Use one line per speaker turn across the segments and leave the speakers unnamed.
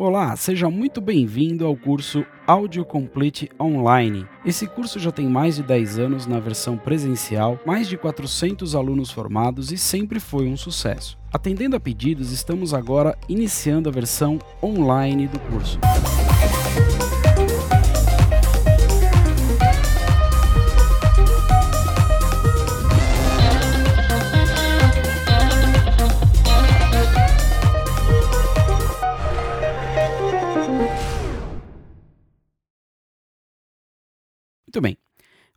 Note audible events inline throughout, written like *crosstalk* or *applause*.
Olá, seja muito bem-vindo ao curso Audio Complete Online. Esse curso já tem mais de 10 anos na versão presencial, mais de 400 alunos formados e sempre foi um sucesso. Atendendo a pedidos, estamos agora iniciando a versão online do curso. Muito bem.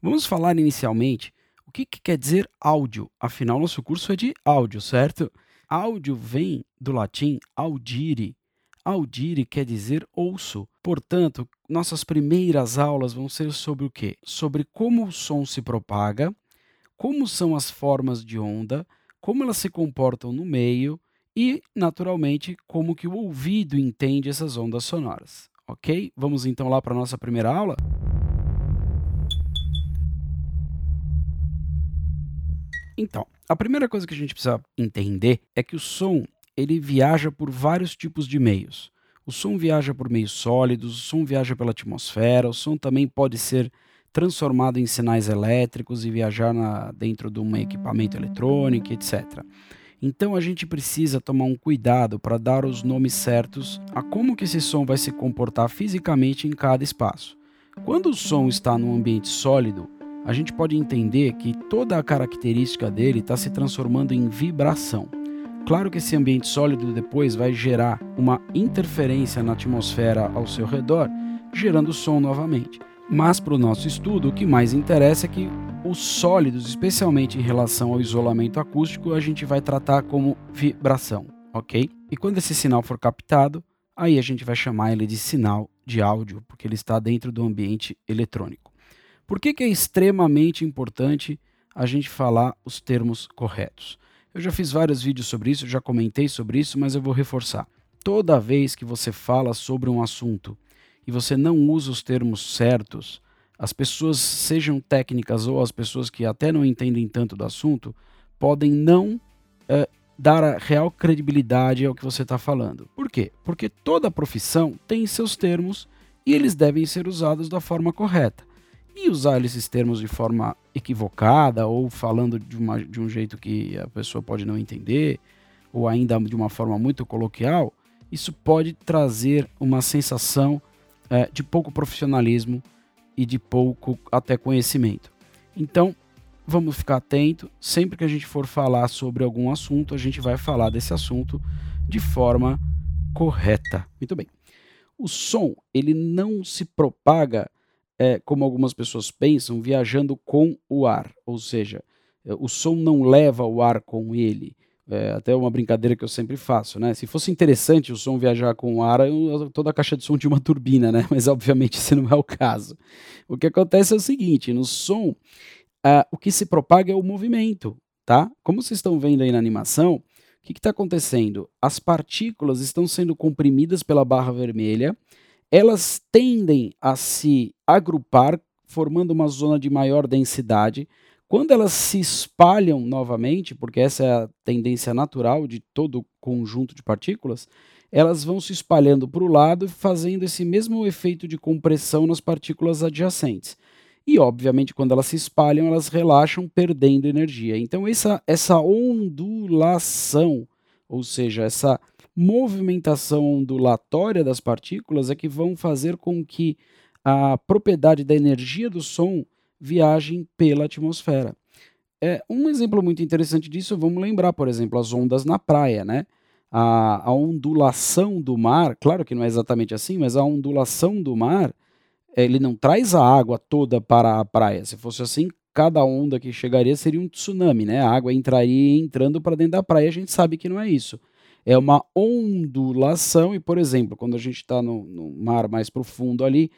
Vamos falar inicialmente o que, que, quer dizer áudio. Afinal, nosso curso é de áudio, certo? Áudio vem do latim audire. Audire quer dizer ouço. Portanto, nossas primeiras aulas vão ser sobre o quê? Sobre como o som se propaga, como são as formas de onda, como elas se comportam no meio e, naturalmente, como que o ouvido entende essas ondas sonoras. Ok? Vamos então lá para a nossa primeira aula? Então, a primeira coisa que a gente precisa entender é que o som ele viaja por vários tipos de meios. O som viaja por meios sólidos, o som viaja pela atmosfera, o som também pode ser transformado em sinais elétricos e viajar na, dentro de um equipamento eletrônico, etc. Então a gente precisa tomar um cuidado para dar os nomes certos a como que esse som vai se comportar fisicamente em cada espaço. Quando o som está num ambiente sólido, a gente pode entender que toda a característica dele está se transformando em vibração. Claro que esse ambiente sólido depois vai gerar uma interferência na atmosfera ao seu redor, gerando som novamente. Mas para o nosso estudo, o que mais interessa é que os sólidos, especialmente em relação ao isolamento acústico, a gente vai tratar como vibração, ok? E quando esse sinal for captado, aí a gente vai chamar ele de sinal de áudio, porque ele está dentro do ambiente eletrônico. Por que, que é extremamente importante a gente falar os termos corretos? Eu já fiz vários vídeos sobre isso, já comentei sobre isso, mas eu vou reforçar. Toda vez que você fala sobre um assunto e você não usa os termos certos, as pessoas, sejam técnicas ou as pessoas que até não entendem tanto do assunto, podem não é, dar a real credibilidade ao que você está falando. Por quê? Porque toda profissão tem seus termos e eles devem ser usados da forma correta e usar esses termos de forma equivocada ou falando de, uma, de um jeito que a pessoa pode não entender ou ainda de uma forma muito coloquial, isso pode trazer uma sensação é, de pouco profissionalismo e de pouco até conhecimento. Então, vamos ficar atento. Sempre que a gente for falar sobre algum assunto, a gente vai falar desse assunto de forma correta. Muito bem. O som ele não se propaga é, como algumas pessoas pensam, viajando com o ar, ou seja, é, o som não leva o ar com ele. É até uma brincadeira que eu sempre faço, né? Se fosse interessante o som viajar com o ar, eu, toda a caixa de som de uma turbina, né? *laughs* Mas obviamente esse não é o caso. O que acontece é o seguinte: no som, o que se propaga é o movimento, tá? Como vocês estão vendo aí na animação, o que está acontecendo? As partículas estão sendo comprimidas pela barra vermelha elas tendem a se agrupar, formando uma zona de maior densidade. Quando elas se espalham novamente, porque essa é a tendência natural de todo conjunto de partículas, elas vão se espalhando para o lado, fazendo esse mesmo efeito de compressão nas partículas adjacentes. E, obviamente, quando elas se espalham, elas relaxam, perdendo energia. Então, essa, essa ondulação, ou seja, essa movimentação ondulatória das partículas é que vão fazer com que a propriedade da energia do som viaje pela atmosfera. É, um exemplo muito interessante disso, vamos lembrar, por exemplo, as ondas na praia, né? A, a ondulação do mar, claro que não é exatamente assim, mas a ondulação do mar, ele não traz a água toda para a praia. Se fosse assim, cada onda que chegaria seria um tsunami, né? A água entraria entrando para dentro da praia, a gente sabe que não é isso é uma ondulação, e por exemplo, quando a gente está no, no, mar mais profundo ali,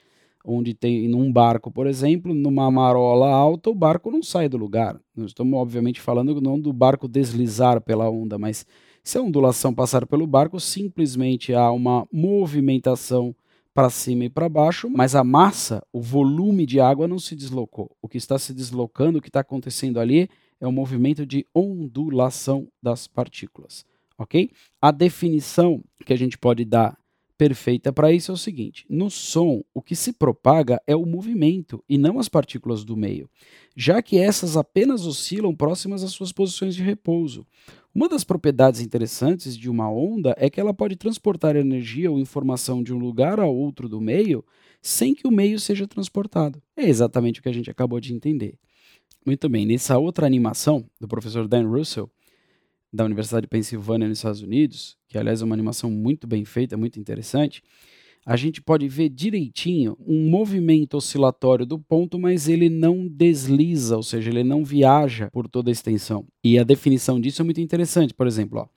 onde tem num barco, por exemplo, numa marola alta, o barco não sai do lugar. Nós estamos, obviamente, falando não do barco deslizar pela onda, mas se a ondulação passar pelo barco, simplesmente há uma movimentação para cima e para baixo, mas a massa, o volume de água não se deslocou. O que está se deslocando, o que está acontecendo ali, é um movimento de ondulação das partículas ok? A definição que a gente pode dar perfeita para isso é o seguinte: no som, o que se propaga é o movimento e não as partículas do meio, já que essas apenas oscilam próximas às suas posições de repouso. Uma das propriedades interessantes de uma onda é que ela pode transportar energia ou informação de um lugar a outro do meio sem que o meio seja transportado. É exatamente o que a gente acabou de entender. Muito bem, nessa outra animação do professor Dan Russell, da Universidade de Pensilvânia, nos Estados Unidos, que aliás é uma animação muito bem feita, muito interessante, a gente pode ver direitinho um movimento oscilatório do ponto, mas ele não desliza, ou seja, ele não viaja por toda a extensão. E a definição disso é muito interessante. Por exemplo, ó,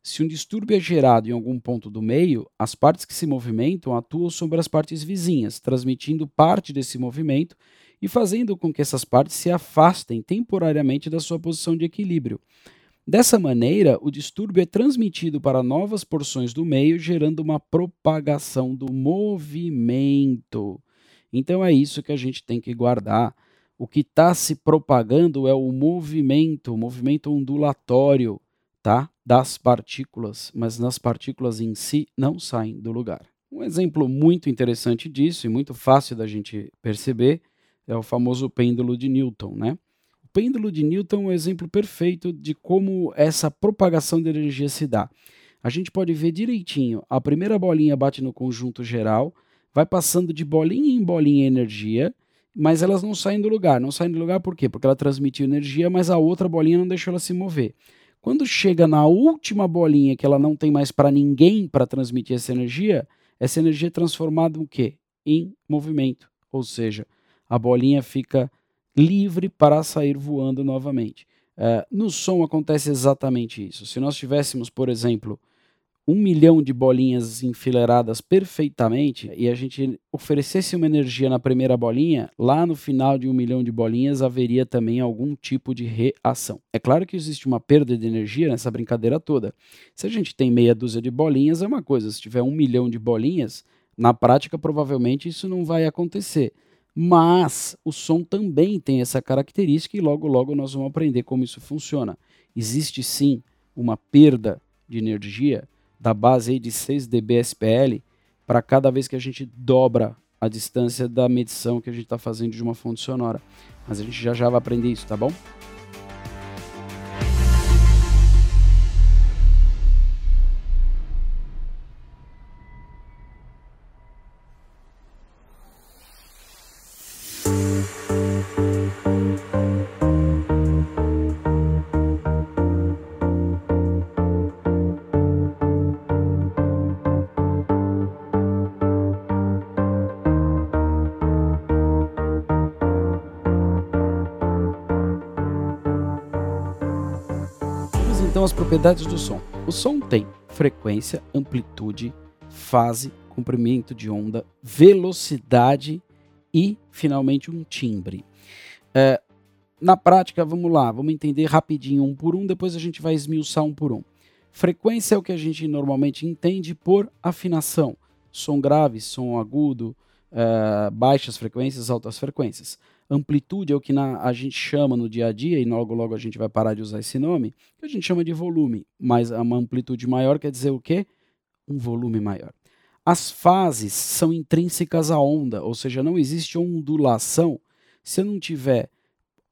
se um distúrbio é gerado em algum ponto do meio, as partes que se movimentam atuam sobre as partes vizinhas, transmitindo parte desse movimento e fazendo com que essas partes se afastem temporariamente da sua posição de equilíbrio. Dessa maneira, o distúrbio é transmitido para novas porções do meio, gerando uma propagação do movimento. Então é isso que a gente tem que guardar. O que está se propagando é o movimento, o movimento ondulatório, tá? Das partículas, mas nas partículas em si não saem do lugar. Um exemplo muito interessante disso e muito fácil da gente perceber é o famoso pêndulo de Newton, né? Pêndulo de Newton é um exemplo perfeito de como essa propagação de energia se dá. A gente pode ver direitinho, a primeira bolinha bate no conjunto geral, vai passando de bolinha em bolinha energia, mas elas não saem do lugar. Não saem do lugar por quê? Porque ela transmitiu energia, mas a outra bolinha não deixou ela se mover. Quando chega na última bolinha, que ela não tem mais para ninguém para transmitir essa energia, essa energia é transformada em quê? Em movimento. Ou seja, a bolinha fica livre para sair voando novamente. Uh, no som acontece exatamente isso. Se nós tivéssemos, por exemplo, um milhão de bolinhas enfileiradas perfeitamente e a gente oferecesse uma energia na primeira bolinha, lá no final de um milhão de bolinhas haveria também algum tipo de reação. É claro que existe uma perda de energia nessa brincadeira toda. Se a gente tem meia dúzia de bolinhas, é uma coisa. Se tiver um milhão de bolinhas, na prática provavelmente isso não vai acontecer. Mas o som também tem essa característica e logo logo nós vamos aprender como isso funciona. Existe sim uma perda de energia da base de 6 dB SPL para cada vez que a gente dobra a distância da medição que a gente está fazendo de uma fonte sonora. Mas a gente já já vai aprender isso, tá bom? As propriedades do som. O som tem frequência, amplitude, fase, comprimento de onda, velocidade e, finalmente, um timbre. É, na prática, vamos lá, vamos entender rapidinho um por um, depois a gente vai esmiuçar um por um. Frequência é o que a gente normalmente entende por afinação. Som grave, som agudo, é, baixas frequências, altas frequências. Amplitude é o que na, a gente chama no dia a dia, e logo logo a gente vai parar de usar esse nome, que a gente chama de volume. Mas uma amplitude maior quer dizer o quê? Um volume maior. As fases são intrínsecas à onda, ou seja, não existe ondulação se eu não tiver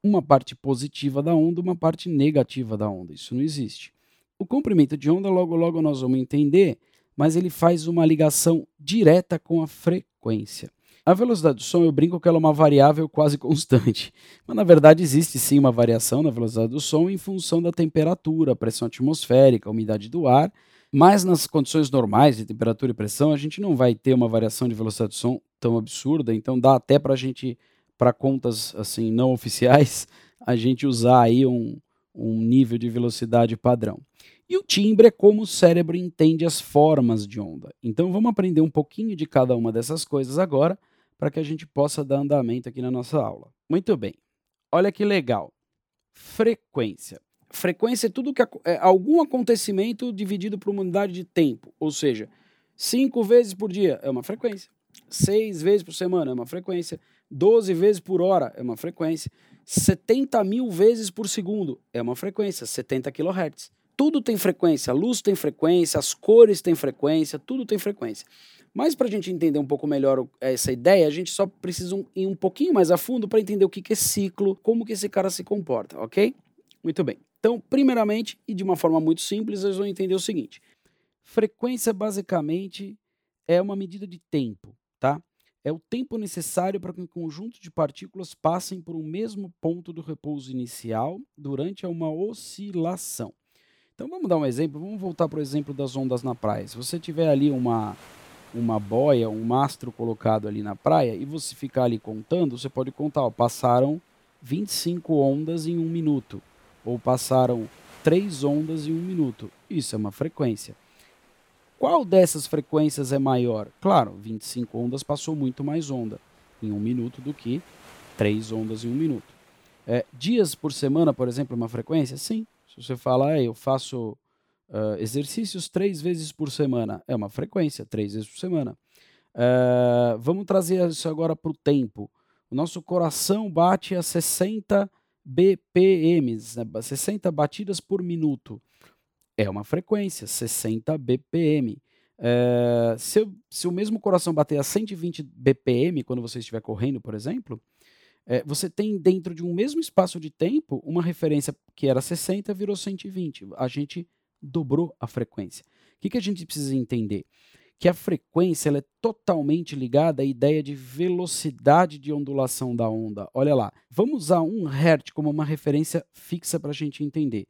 uma parte positiva da onda uma parte negativa da onda. Isso não existe. O comprimento de onda, logo logo nós vamos entender, mas ele faz uma ligação direta com a frequência. A velocidade do som, eu brinco que ela é uma variável quase *laughs* constante, mas na verdade existe sim uma variação na velocidade do som em função da temperatura, pressão atmosférica, umidade do ar, mas nas condições normais de temperatura e pressão, a gente não vai ter uma variação de velocidade do som tão absurda, então dá até para a gente, para contas assim não oficiais, *laughs* a gente usar aí um, um nível de velocidade padrão. E o timbre é como o cérebro entende as formas de onda. Então vamos aprender um pouquinho de cada uma dessas coisas agora para que a gente possa dar andamento aqui na nossa aula. Muito bem. Olha que legal. Frequência. Frequência é tudo que é algum acontecimento dividido por uma unidade de tempo, ou seja, cinco vezes por dia é uma frequência, seis vezes por semana é uma frequência, 12 vezes por hora é uma frequência, 70 mil vezes por segundo é uma frequência, 70 kHz. tudo tem frequência, a luz tem frequência, as cores têm frequência, tudo tem frequência. Mas para a gente entender um pouco melhor essa ideia, a gente só precisa ir um pouquinho mais a fundo para entender o que, que é ciclo, como que esse cara se comporta, ok? Muito bem. Então, primeiramente, e de uma forma muito simples, nós vamos entender o seguinte. Frequência, basicamente, é uma medida de tempo? É o tempo necessário para que um conjunto de partículas passem por um mesmo ponto do repouso inicial durante uma oscilação. Então vamos dar um exemplo, vamos voltar para o exemplo das ondas na praia. Se você tiver ali uma, uma boia, um mastro colocado ali na praia e você ficar ali contando, você pode contar, ó, passaram 25 ondas em um minuto, ou passaram 3 ondas em um minuto. Isso é uma frequência. Qual dessas frequências é maior? Claro, 25 ondas passou muito mais onda em um minuto do que 3 ondas em um minuto. É, dias por semana, por exemplo, é uma frequência? Sim, se você fala, ah, eu faço uh, exercícios três vezes por semana, é uma frequência, três vezes por semana. Uh, vamos trazer isso agora para o tempo. O nosso coração bate a 60 BPMs, né, 60 batidas por minuto. É uma frequência, 60 BPM. Uh, se, eu, se, o mesmo coração bater a 120 BPM quando você estiver correndo, por exemplo, é, você tem dentro de um mesmo espaço de tempo uma referência que era 60 virou 120. A gente dobrou a frequência. O que, que a gente precisa entender? Que a frequência ela é totalmente ligada à ideia de velocidade de ondulação da onda. Olha lá, vamos usar um Hz como uma referência fixa para a gente entender.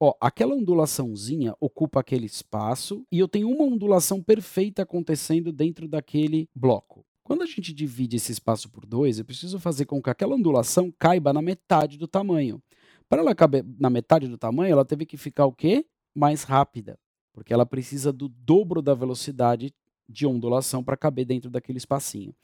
Ó, aquela ondulaçãozinha ocupa aquele espaço e eu tenho uma ondulação perfeita acontecendo dentro daquele bloco. Quando a gente divide esse espaço por dois, eu preciso fazer com que aquela ondulação caiba na metade do tamanho. Para ela caber na metade do tamanho, ela teve que ficar o quê? Mais rápida, porque ela precisa do dobro da velocidade de ondulação para caber dentro daquele espacinho.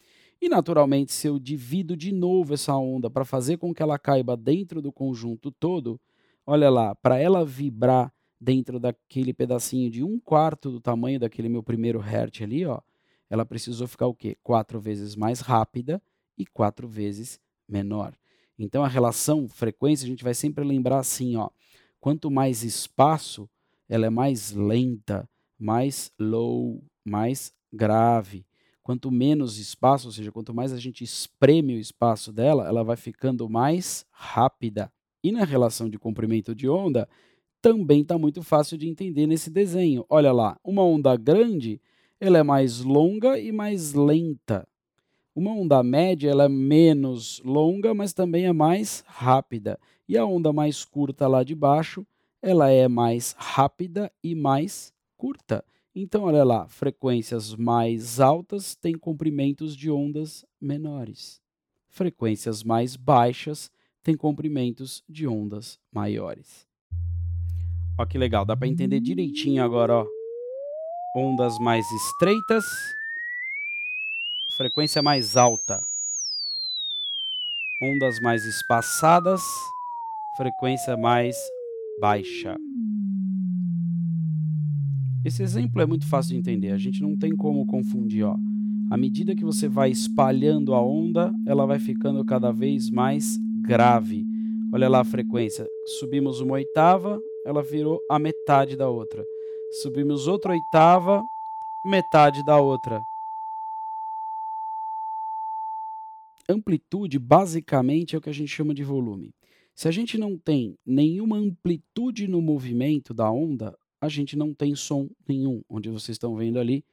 E naturalmente, se eu divido de novo essa onda para fazer com que ela caiba dentro do conjunto todo, olha lá, para ela vibrar dentro daquele pedacinho de um quarto do tamanho daquele meu primeiro hertz ali, ó, ela precisou ficar o quê? Quatro vezes mais rápida e quatro vezes menor. Então a relação frequência a gente vai sempre lembrar assim, ó, quanto mais espaço, ela é mais lenta, mais low, mais grave. Quanto menos espaço, ou seja, quanto mais a gente espreme o espaço dela, ela vai ficando mais rápida. E na relação de comprimento de onda, também está muito fácil de entender nesse desenho. Olha lá, uma onda grande ela é mais longa e mais lenta. Uma onda média ela é menos longa, mas também é mais rápida. E a onda mais curta lá de baixo, ela é mais rápida e mais curta. Então, olha lá, frequências mais altas têm comprimentos de ondas menores. Frequências mais baixas têm comprimentos de ondas maiores. Ó que legal, dá para entender direitinho agora, ó ondas mais estreitas, frequência mais alta. Ondas mais espaçadas, frequência mais baixa. Esse exemplo é muito fácil de entender, a gente não tem como confundir. Ó. À medida que você vai espalhando a onda, ela vai ficando cada vez mais grave. Olha lá a frequência. Subimos uma oitava, ela virou a metade da outra. Subimos outra oitava, metade da outra. Amplitude, basicamente, é o que a gente chama de volume. Se a gente não tem nenhuma amplitude no movimento da onda, a gente não tem som nenhum, onde vocês estão vendo ali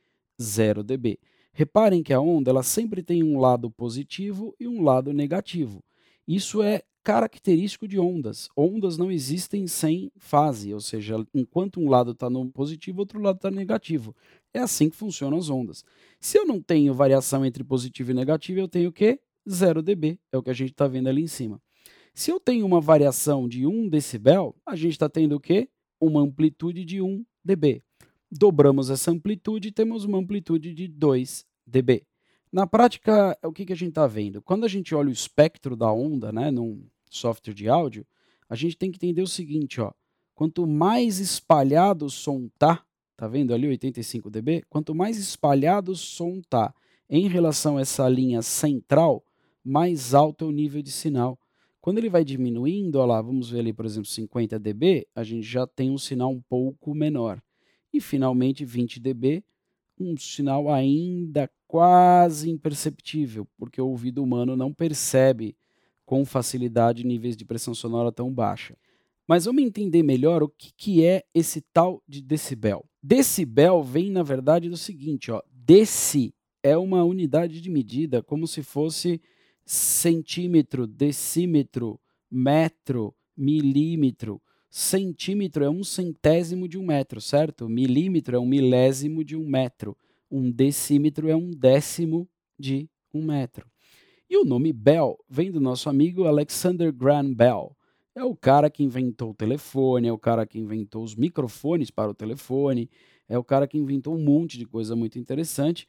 0 dB. Reparem que a onda ela sempre tem um lado positivo e um lado negativo. Isso é característico de ondas. Ondas não existem sem fase, ou seja, enquanto um lado está no positivo, outro lado está negativo. É assim que funcionam as ondas. Se eu não tenho variação entre positivo e negativo, eu tenho o quê? 0 dB, é o que a gente está vendo ali em cima. Se eu tenho uma variação de 1 decibel, a gente está tendo o quê? Uma amplitude de 1 dB. Dobramos essa amplitude e temos uma amplitude de 2 dB. Na prática, o que, que a gente está vendo? Quando a gente olha o espectro da onda, né, num, software de áudio, a gente tem que entender o seguinte, ó. Quanto mais espalhado o som tá, tá vendo ali 85 dB? Quanto mais espalhado o som tá em relação a essa linha central, mais alto é o nível de sinal. Quando ele vai diminuindo, olha lá, vamos ver ali, por exemplo, 50 dB, a gente já tem um sinal um pouco menor. E finalmente 20 dB, um sinal ainda quase imperceptível, porque o ouvido humano não percebe com facilidade níveis de pressão sonora tão baixa. Mas vamos entender melhor o que, que é esse tal de decibel. Decibel vem, na verdade, do seguinte: ó, deci é uma unidade de medida como se fosse centímetro, decímetro, metro, milímetro. Centímetro é um centésimo de um metro, certo? Milímetro é um milésimo de um metro. Um decímetro é um décimo de um metro. E o nome Bell vem do nosso amigo Alexander Graham Bell. É o cara que inventou o telefone, é o cara que inventou os microfones para o telefone, é o cara que inventou um monte de coisa muito interessante.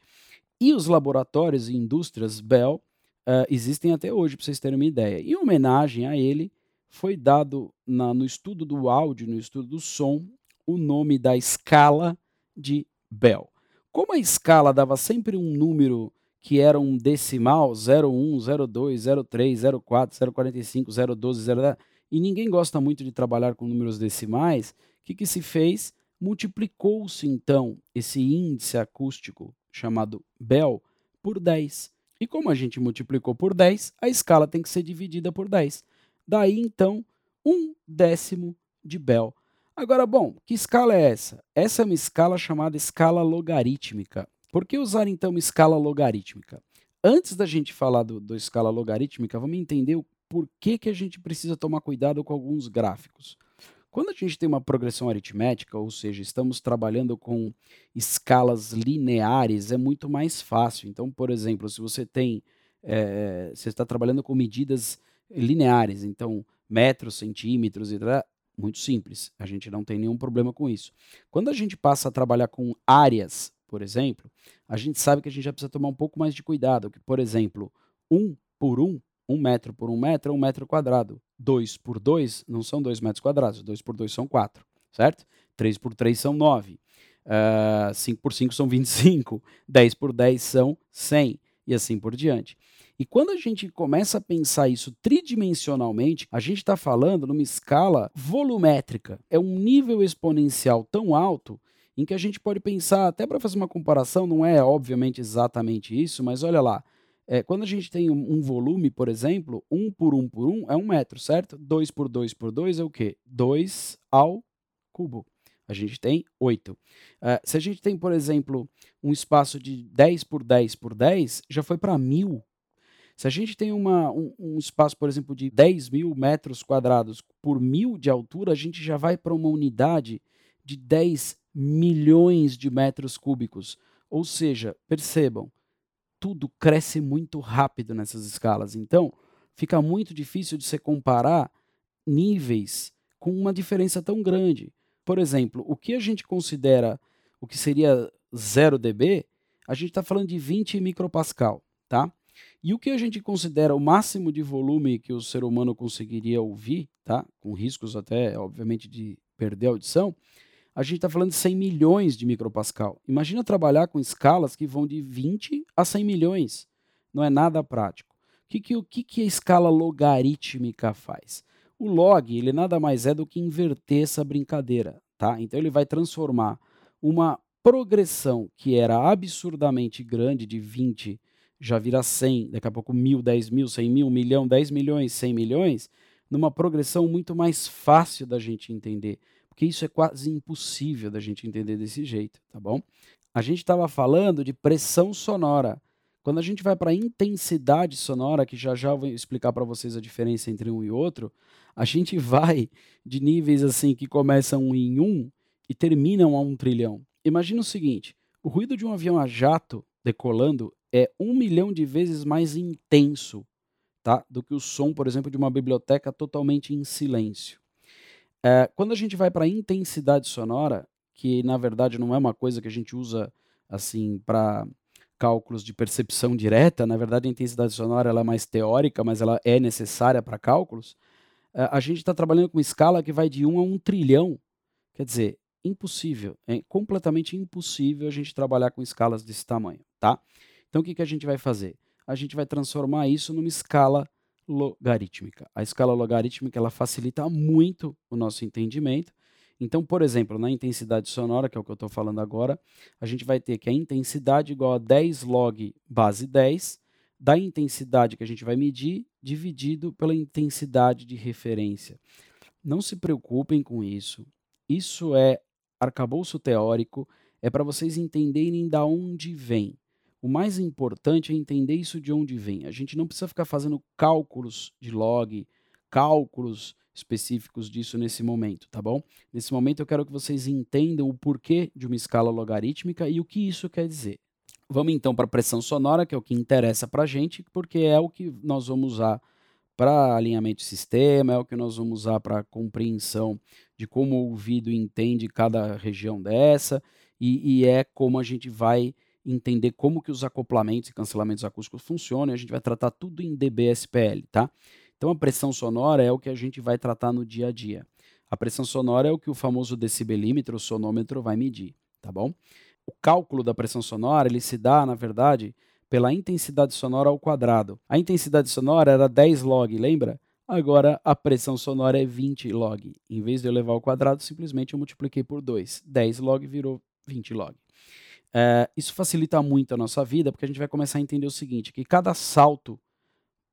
E os laboratórios e indústrias Bell uh, existem até hoje, para vocês terem uma ideia. Em homenagem a ele, foi dado na, no estudo do áudio, no estudo do som, o nome da escala de Bell. Como a escala dava sempre um número que era um decimal, 01, 02, 03, 04, 045, 012, 010, e ninguém gosta muito de trabalhar com números decimais, o que, que se fez? Multiplicou-se então esse índice acústico chamado Bell por 10. E como a gente multiplicou por 10, a escala tem que ser dividida por 10. Daí então, um décimo de Bell. Agora, bom, que escala é essa? Essa é uma escala chamada escala logarítmica. Por que usar então uma escala logarítmica? Antes da gente falar do, do escala logarítmica, vamos entender o por que, a gente precisa tomar cuidado com alguns gráficos. Quando a gente tem uma progressão aritmética, ou seja, estamos trabalhando com escalas lineares, é muito mais fácil. Então, por exemplo, se você tem, é, você está trabalhando com medidas lineares, então metros, centímetros, e muito simples. A gente não tem nenhum problema com isso. Quando a gente passa a trabalhar com áreas, por exemplo, a gente sabe que a gente já precisa tomar um pouco mais de cuidado. Que, por exemplo, um por um, um metro por um metro é um metro quadrado. Dois por dois não são dois metros quadrados. Dois por dois são quatro, certo? Três por três são nove. Uh, cinco por cinco são 25. Dez por dez são 100. E assim por diante. E quando a gente começa a pensar isso tridimensionalmente, a gente está falando numa escala volumétrica. É um nível exponencial tão alto em que a gente pode pensar, até para fazer uma comparação, não é obviamente exatamente isso, mas olha lá, é, quando a gente tem um, um, volume, por exemplo, 1 por 1 por 1 é um metro, certo? 2 por 2 por 2 é o quê? 2 ao cubo. A gente tem 8. Uh, é, se a gente tem, por exemplo, um espaço de 10 por 10 por 10, já foi para 1000. Se a gente tem uma, um, um, espaço, por exemplo, de 10 mil metros quadrados por mil de altura, a gente já vai para uma unidade de 10 milhões de metros cúbicos. Ou seja, percebam, tudo cresce muito rápido nessas escalas. Então, fica muito difícil de se comparar níveis com uma diferença tão grande. Por exemplo, o que a gente considera o que seria 0 dB, a gente está falando de 20 micropascal, tá? E o que a gente considera o máximo de volume que o ser humano conseguiria ouvir, tá? Com riscos até, obviamente, de perder a audição, a gente está falando de 100 milhões de micropascal. Imagina trabalhar com escalas que vão de 20 a 100 milhões. Não é nada prático. O que, que, o que, que a escala logarítmica faz? O log ele nada mais é do que inverter essa brincadeira. Tá? Então ele vai transformar uma progressão que era absurdamente grande, de 20 já vira 100, daqui a pouco mil, 10 mil, 100 mil, milhão, 10 milhões, 100 milhões, numa progressão muito mais fácil da gente entender porque isso é quase impossível da gente entender desse jeito, tá bom? A gente estava falando de pressão sonora. Quando a gente vai para intensidade sonora, que já já vou explicar para vocês a diferença entre um e outro, a gente *laughs* vai de níveis assim que começam em um e terminam a um trilhão. Imagina o seguinte: o ruído de um avião a jato decolando é um milhão de vezes mais intenso tá, do que o som, por exemplo, de uma biblioteca totalmente em silêncio. É, quando a gente vai para intensidade sonora, que na verdade não é uma coisa que a gente usa assim para cálculos de percepção direta, na verdade a intensidade sonora ela é mais teórica, mas ela é necessária para cálculos. É, a gente está trabalhando com uma escala que vai de 1 a 1 trilhão. Quer dizer, impossível, é completamente impossível a gente trabalhar com escalas desse tamanho, tá? Então o que, que a gente vai fazer? A gente vai transformar isso numa escala logarítmica. A escala logarítmica ela facilita muito o nosso entendimento. Então, por exemplo, na intensidade sonora, que é o que eu estou falando agora, a gente vai ter que a intensidade igual a 10 log base 10 da intensidade que a gente vai medir dividido pela intensidade de referência. Não se preocupem com isso. Isso é arcabouço teórico, é para vocês entenderem da onde vem. O mais importante é entender isso de onde vem. A gente não precisa ficar fazendo cálculos de log, cálculos específicos disso nesse momento, tá bom? Nesse momento eu quero que vocês entendam o porquê de uma escala logarítmica e o que isso quer dizer. Vamos então para a pressão sonora, que é o que interessa para a gente, porque é o que nós vamos usar para alinhamento de sistema, é o que nós vamos usar para compreensão de como o ouvido entende cada região dessa, e, e é como a gente vai entender como que os acoplamentos e cancelamentos acústicos funcionam, e a gente vai tratar tudo em dBSPL, tá? Então a pressão sonora é o que a gente vai tratar no dia a dia. A pressão sonora é o que o famoso decibelímetro, o sonômetro, vai medir, tá bom? O cálculo da pressão sonora, ele se dá, na verdade, pela intensidade sonora ao quadrado. A intensidade sonora era 10 log, lembra? Agora a pressão sonora é 20 log. Em vez de eu levar ao quadrado, simplesmente eu multipliquei por 2. 10 log virou 20 log. É, isso facilita muito a nossa vida, porque a gente vai começar a entender o seguinte, que cada salto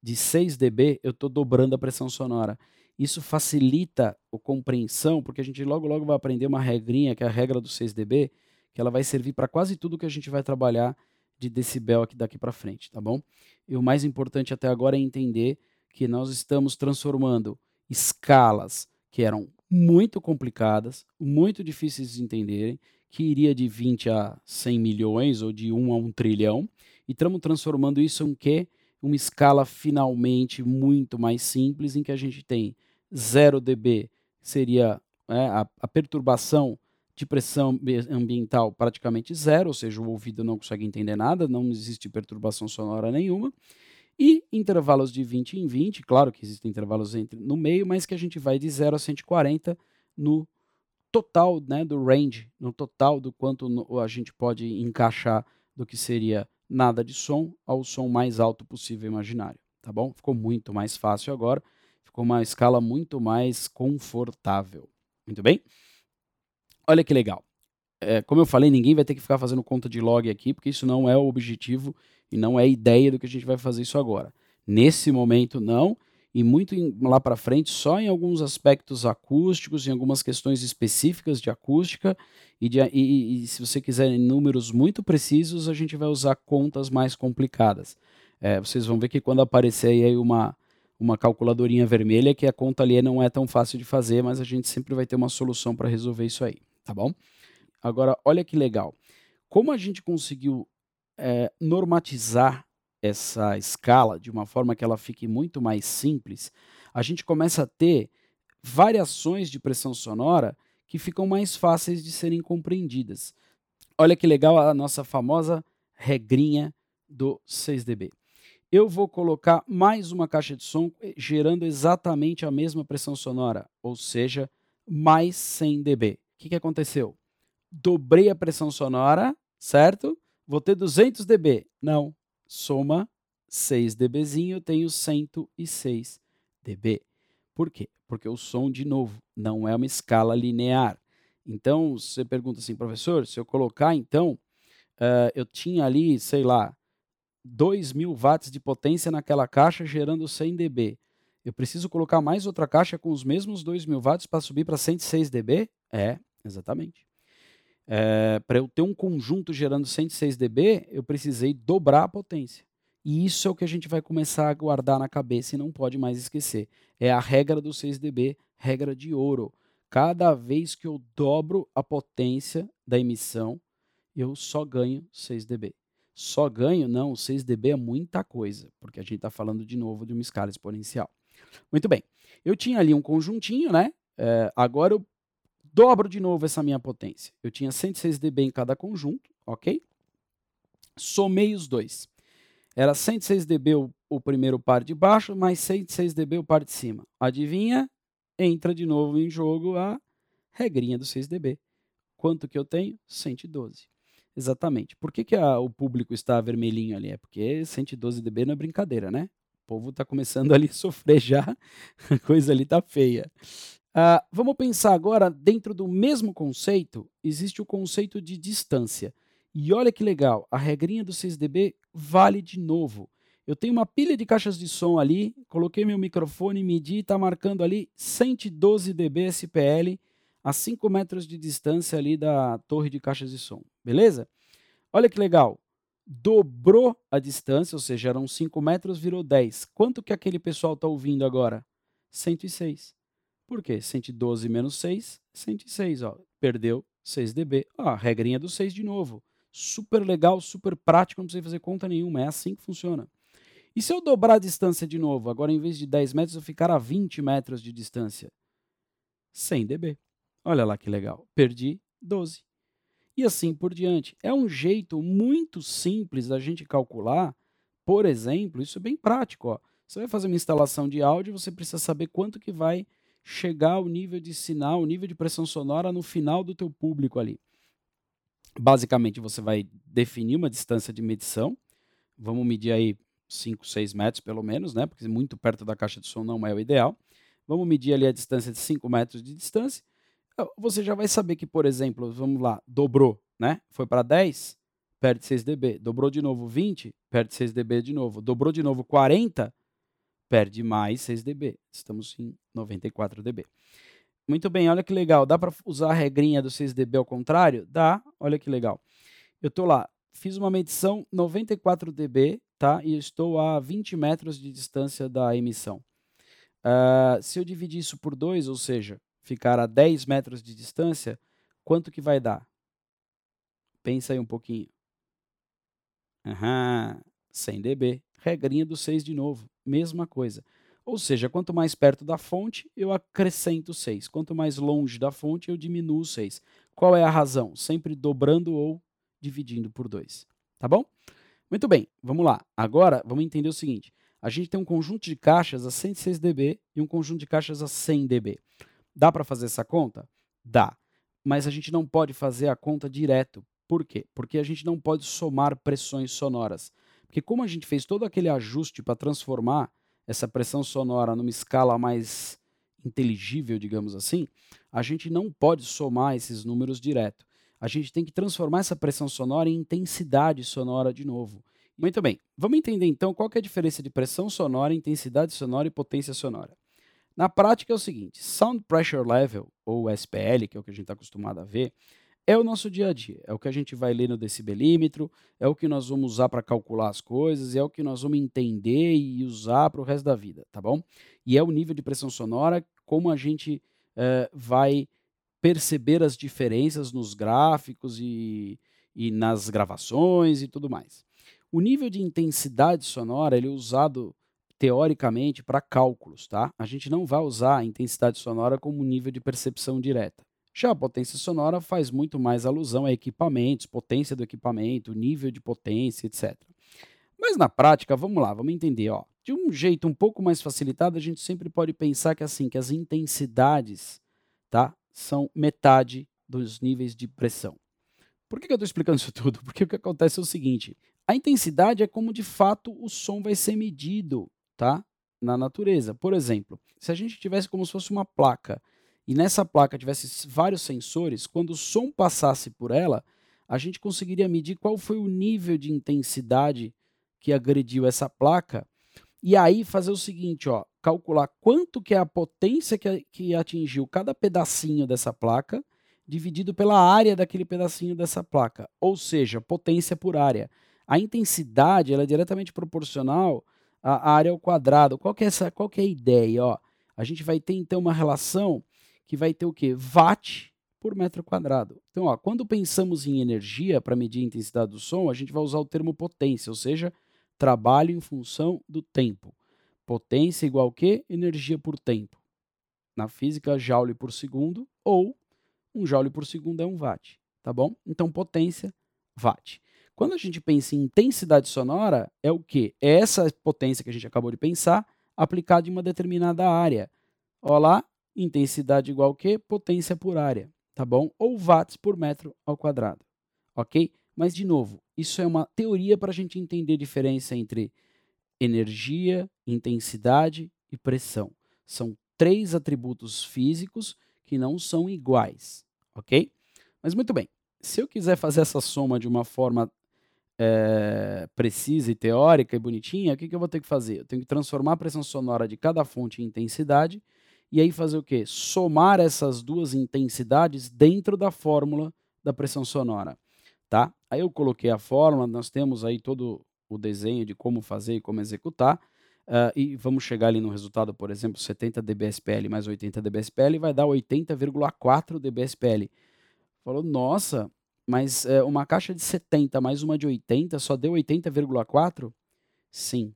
de 6 dB, eu estou dobrando a pressão sonora. Isso facilita a compreensão, porque a gente logo logo vai aprender uma regrinha, que é a regra do 6 dB, que ela vai servir para quase tudo que a gente vai trabalhar de decibel aqui daqui para frente, tá bom? E o mais importante até agora é entender que nós estamos transformando escalas que eram muito complicadas, muito difíceis de entenderem, que iria de 20 a 100 milhões ou de 1 a 1 trilhão, e estamos transformando isso em quê? Uma escala finalmente muito mais simples, em que a gente tem 0 dB, seria é, a, a perturbação de pressão ambiental praticamente zero, ou seja, o ouvido não consegue entender nada, não existe perturbação sonora nenhuma. E intervalos de 20 em 20, claro que existem intervalos entre, no meio, mas que a gente vai de 0 a 140 no total né, do range, no total do quanto a gente pode encaixar do que seria nada de som ao som mais alto possível imaginário, tá bom? Ficou muito mais fácil agora, ficou uma escala muito mais confortável. Muito bem? Olha que legal. É, como eu falei, ninguém vai ter que ficar fazendo conta de log aqui, porque isso não é o objetivo e não é a ideia do que a gente vai fazer isso agora. Nesse momento, não, e muito em, lá para frente, só em alguns aspectos acústicos, em algumas questões específicas de acústica, e, de, e, e se você quiser em números muito precisos, a gente vai usar contas mais complicadas. É, vocês vão ver que quando aparecer aí uma, uma calculadorinha vermelha, que a conta ali não é tão fácil de fazer, mas a gente sempre vai ter uma solução para resolver isso aí tá bom? Agora, olha que legal. Como a gente conseguiu é, normatizar essa escala de uma forma que ela fique muito mais simples, a gente começa a ter variações de pressão sonora que ficam mais fáceis de serem compreendidas. Olha que legal a nossa famosa regrinha do 6 dB. Eu vou colocar mais uma caixa de som eh, gerando exatamente a mesma pressão sonora, ou seja, mais 100 dB. O que, que aconteceu? Dobrei a pressão sonora, certo? Vou ter 200 dB. Não. Soma 6 dBzinho, tenho 106 dB. Por quê? Porque o som, de novo, não é uma escala linear. Então, você pergunta assim, professor, se eu colocar, então, uh, eu tinha ali, sei lá, 2 mil watts de potência naquela caixa gerando 100 dB. Eu preciso colocar mais outra caixa com os mesmos 2 mil watts para subir para 106 dB? É, exatamente. É, para eu ter um conjunto gerando 106 dB, eu precisei dobrar a potência. E isso é o que a gente vai começar a guardar na cabeça e não pode mais esquecer. É a regra do 6 dB, regra de ouro. Cada vez que eu dobro a potência da emissão, eu só ganho 6 dB. Só ganho? Não, 6 dB é muita coisa, porque a gente está falando de novo de uma escala exponencial. Muito bem, eu tinha ali um conjuntinho, né? É, agora eu dobro de novo essa minha potência. Eu tinha 106 dB em cada conjunto, ok? Somei os dois. Era 106 dB o, o primeiro par de baixo, mais 106 dB o par de cima. Adivinha? Entra de novo em jogo a regrinha do 6 dB. Quanto que eu tenho? 112. Exatamente. Por que, que a, o público está vermelhinho ali? É porque 112 dB não é brincadeira, né? povo está começando *laughs* ali a sofrer já, a coisa ali está feia. Uh, vamos pensar agora, dentro do mesmo conceito, existe o conceito de distância. E olha que legal, a regrinha do 6dB vale de novo. Eu tenho uma pilha de caixas de som ali, coloquei meu microfone, medi, está marcando ali 112 dB SPL a 5 metros de distância ali da torre de caixas de som, beleza? Olha que legal, dobrou a distância, ou seja, eram 5 metros, virou 10. Quanto que aquele pessoal está ouvindo agora? 106. Por quê? 112 menos 6, 106, ó, perdeu 6 dB. Ó, a regrinha do 6 de novo super legal, super prático, não precisa fazer conta nenhuma, é assim que funciona. E se eu dobrar a distância de novo, agora em vez de 10 metros, eu ficar a 20 metros de distância? 100 dB. Olha lá que legal, perdi 12. E assim por diante. É um jeito muito simples da gente calcular, por exemplo, isso é bem prático. Ó. Você vai fazer uma instalação de áudio, você precisa saber quanto que vai chegar o nível de sinal, o nível de pressão sonora no final do teu público ali. Basicamente, você vai definir uma distância de medição. Vamos medir aí 5, 6 metros pelo menos, né? Porque muito perto da caixa de som não é o ideal. Vamos medir ali a distância de 5 metros de distância. Você já vai saber que, por exemplo, vamos lá, dobrou, né? Foi para 10, perde 6 dB. Dobrou de novo 20, perde 6 dB de novo. Dobrou de novo 40, perde mais 6 dB. Estamos em 94 dB. Muito bem, olha que legal. Dá para usar a regrinha do 6dB ao contrário? Dá, olha que legal. Eu estou lá, fiz uma medição 94 dB, tá? E estou a 20 metros de distância da emissão. Uh, se eu dividir isso por 2, ou seja, ficar a 10 metros de distância, quanto que vai dar? Pensa aí um pouquinho. Aham, 100 dB. Regrinha do 6 de novo, mesma coisa. Ou seja, quanto mais perto da fonte, eu acrescento 6. Quanto mais longe da fonte, eu diminuo 6. Qual é a razão? Sempre dobrando ou dividindo por 2. Tá bom? Muito bem, vamos lá. Agora, vamos entender o seguinte. A gente tem um conjunto de caixas a 106 dB e um conjunto de caixas a 100 dB. Dá para fazer essa conta? Dá. Mas a gente não pode fazer a conta direto. Por quê? Porque a gente não pode somar pressões sonoras. Porque como a gente fez todo aquele ajuste para transformar essa pressão sonora numa escala mais inteligível, digamos assim, a gente não pode somar esses números direto. A gente tem que transformar essa pressão sonora em intensidade sonora de novo. Muito bem, vamos entender então qual é a diferença de pressão sonora, intensidade sonora e potência sonora. Na prática é o seguinte: Sound Pressure Level, ou SPL, que é o que a gente está acostumado a ver, é o nosso dia a dia, é o que a gente vai ler no decibelímetro, é o que nós vamos usar para calcular as coisas, é o que nós vamos entender e usar para o resto da vida, tá bom? E é o nível de pressão sonora, como a gente uh, vai perceber as diferenças nos gráficos e, e nas gravações e tudo mais. O nível de intensidade sonora ele é usado teoricamente para cálculos, tá? A gente não vai usar a intensidade sonora como nível de percepção direta. Já a potência sonora faz muito mais alusão a equipamentos, potência do equipamento, nível de potência, etc. Mas na prática, vamos lá, vamos entender. Ó. De um jeito um pouco mais facilitado, a gente sempre pode pensar que assim, que as intensidades tá, são metade dos níveis de pressão. Por que, que eu estou explicando isso tudo? Porque o que acontece é o seguinte: a intensidade é como de fato o som vai ser medido tá, na natureza. Por exemplo, se a gente tivesse como se fosse uma placa e nessa placa tivesse vários sensores, quando o som passasse por ela, a gente conseguiria medir qual foi o nível de intensidade que agrediu essa placa e aí fazer o seguinte, ó, calcular quanto que é a potência que, que atingiu cada pedacinho dessa placa dividido pela área daquele pedacinho dessa placa, ou seja, potência por área. A intensidade ela é diretamente proporcional à área ao quadrado. Qual que é, essa, qual que é a ideia? Ó? A gente vai ter então uma relação que vai ter o quê? Watt por metro quadrado. Então, ó, quando pensamos em energia para medir a intensidade do som, a gente vai usar o termo potência, ou seja, trabalho em função do tempo. Potência igual a quê? Energia por tempo. Na física, joule por segundo, ou um joule por segundo é um watt, tá bom? Então, potência, watt. Quando a gente pensa em intensidade sonora, é o quê? É essa potência que a gente acabou de pensar aplicada em uma determinada área. Olha lá, intensidade igual a quê? Potência por área, tá bom? Ou watts por metro ao quadrado, ok? Mas, de novo, isso é uma teoria para a gente entender a diferença entre energia, intensidade e pressão. São três atributos físicos que não são iguais, ok? Mas muito bem, se eu quiser fazer essa soma de uma forma é, precisa e teórica e bonitinha, o que, que eu vou ter que fazer? Eu tenho que transformar a pressão sonora de cada fonte em intensidade e aí fazer o quê? Somar essas duas intensidades dentro da fórmula da pressão sonora, tá? Aí eu coloquei a fórmula, nós temos aí todo o desenho de como fazer e como executar, uh, e vamos chegar ali no resultado, por exemplo, 70 dBSPL mais 80 dBSPL vai dar 80,4 dBSPL. Falou, nossa, mas uh, uma caixa de 70 mais uma de 80 só deu 80,4? Sim,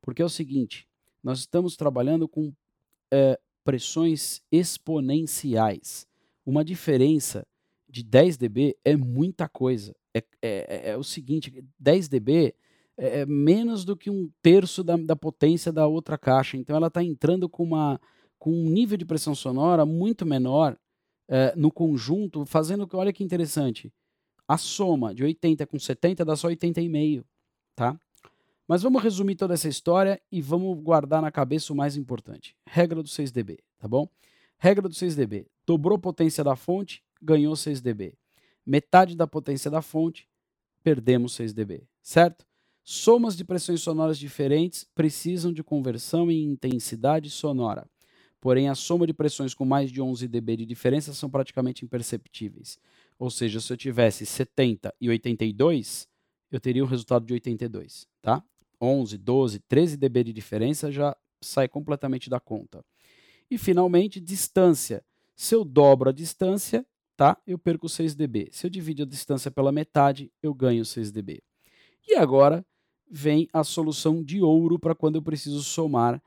porque é o seguinte, nós estamos trabalhando com uh, pressões exponenciais. Uma diferença de 10 dB é muita coisa. É, é, é, é o seguinte, 10 dB é, é, menos do que um terço da, da potência da outra caixa. Então ela está entrando com, uma, com um nível de pressão sonora muito menor é, no conjunto, fazendo que, olha que interessante, a soma de 80 com 70 dá só 80,5, tá? Mas vamos resumir toda essa história e vamos guardar na cabeça o mais importante. Regra do 6 dB, tá bom? Regra do 6 dB. Dobrou potência da fonte, ganhou 6 dB. Metade da potência da fonte, perdemos 6 dB, certo? Somas de pressões sonoras diferentes precisam de conversão em intensidade sonora. Porém, a soma de pressões com mais de 11 dB de diferença são praticamente imperceptíveis. Ou seja, se eu tivesse 70 e 82, eu teria um resultado de 82, tá? 11, 12, 13 dB de diferença já sai completamente da conta. E finalmente, distância. Se eu dobro a distância, tá? Eu perco 6 dB. Se eu divido a distância pela metade, eu ganho 6 dB. E agora vem a solução de ouro para quando eu preciso somar uh,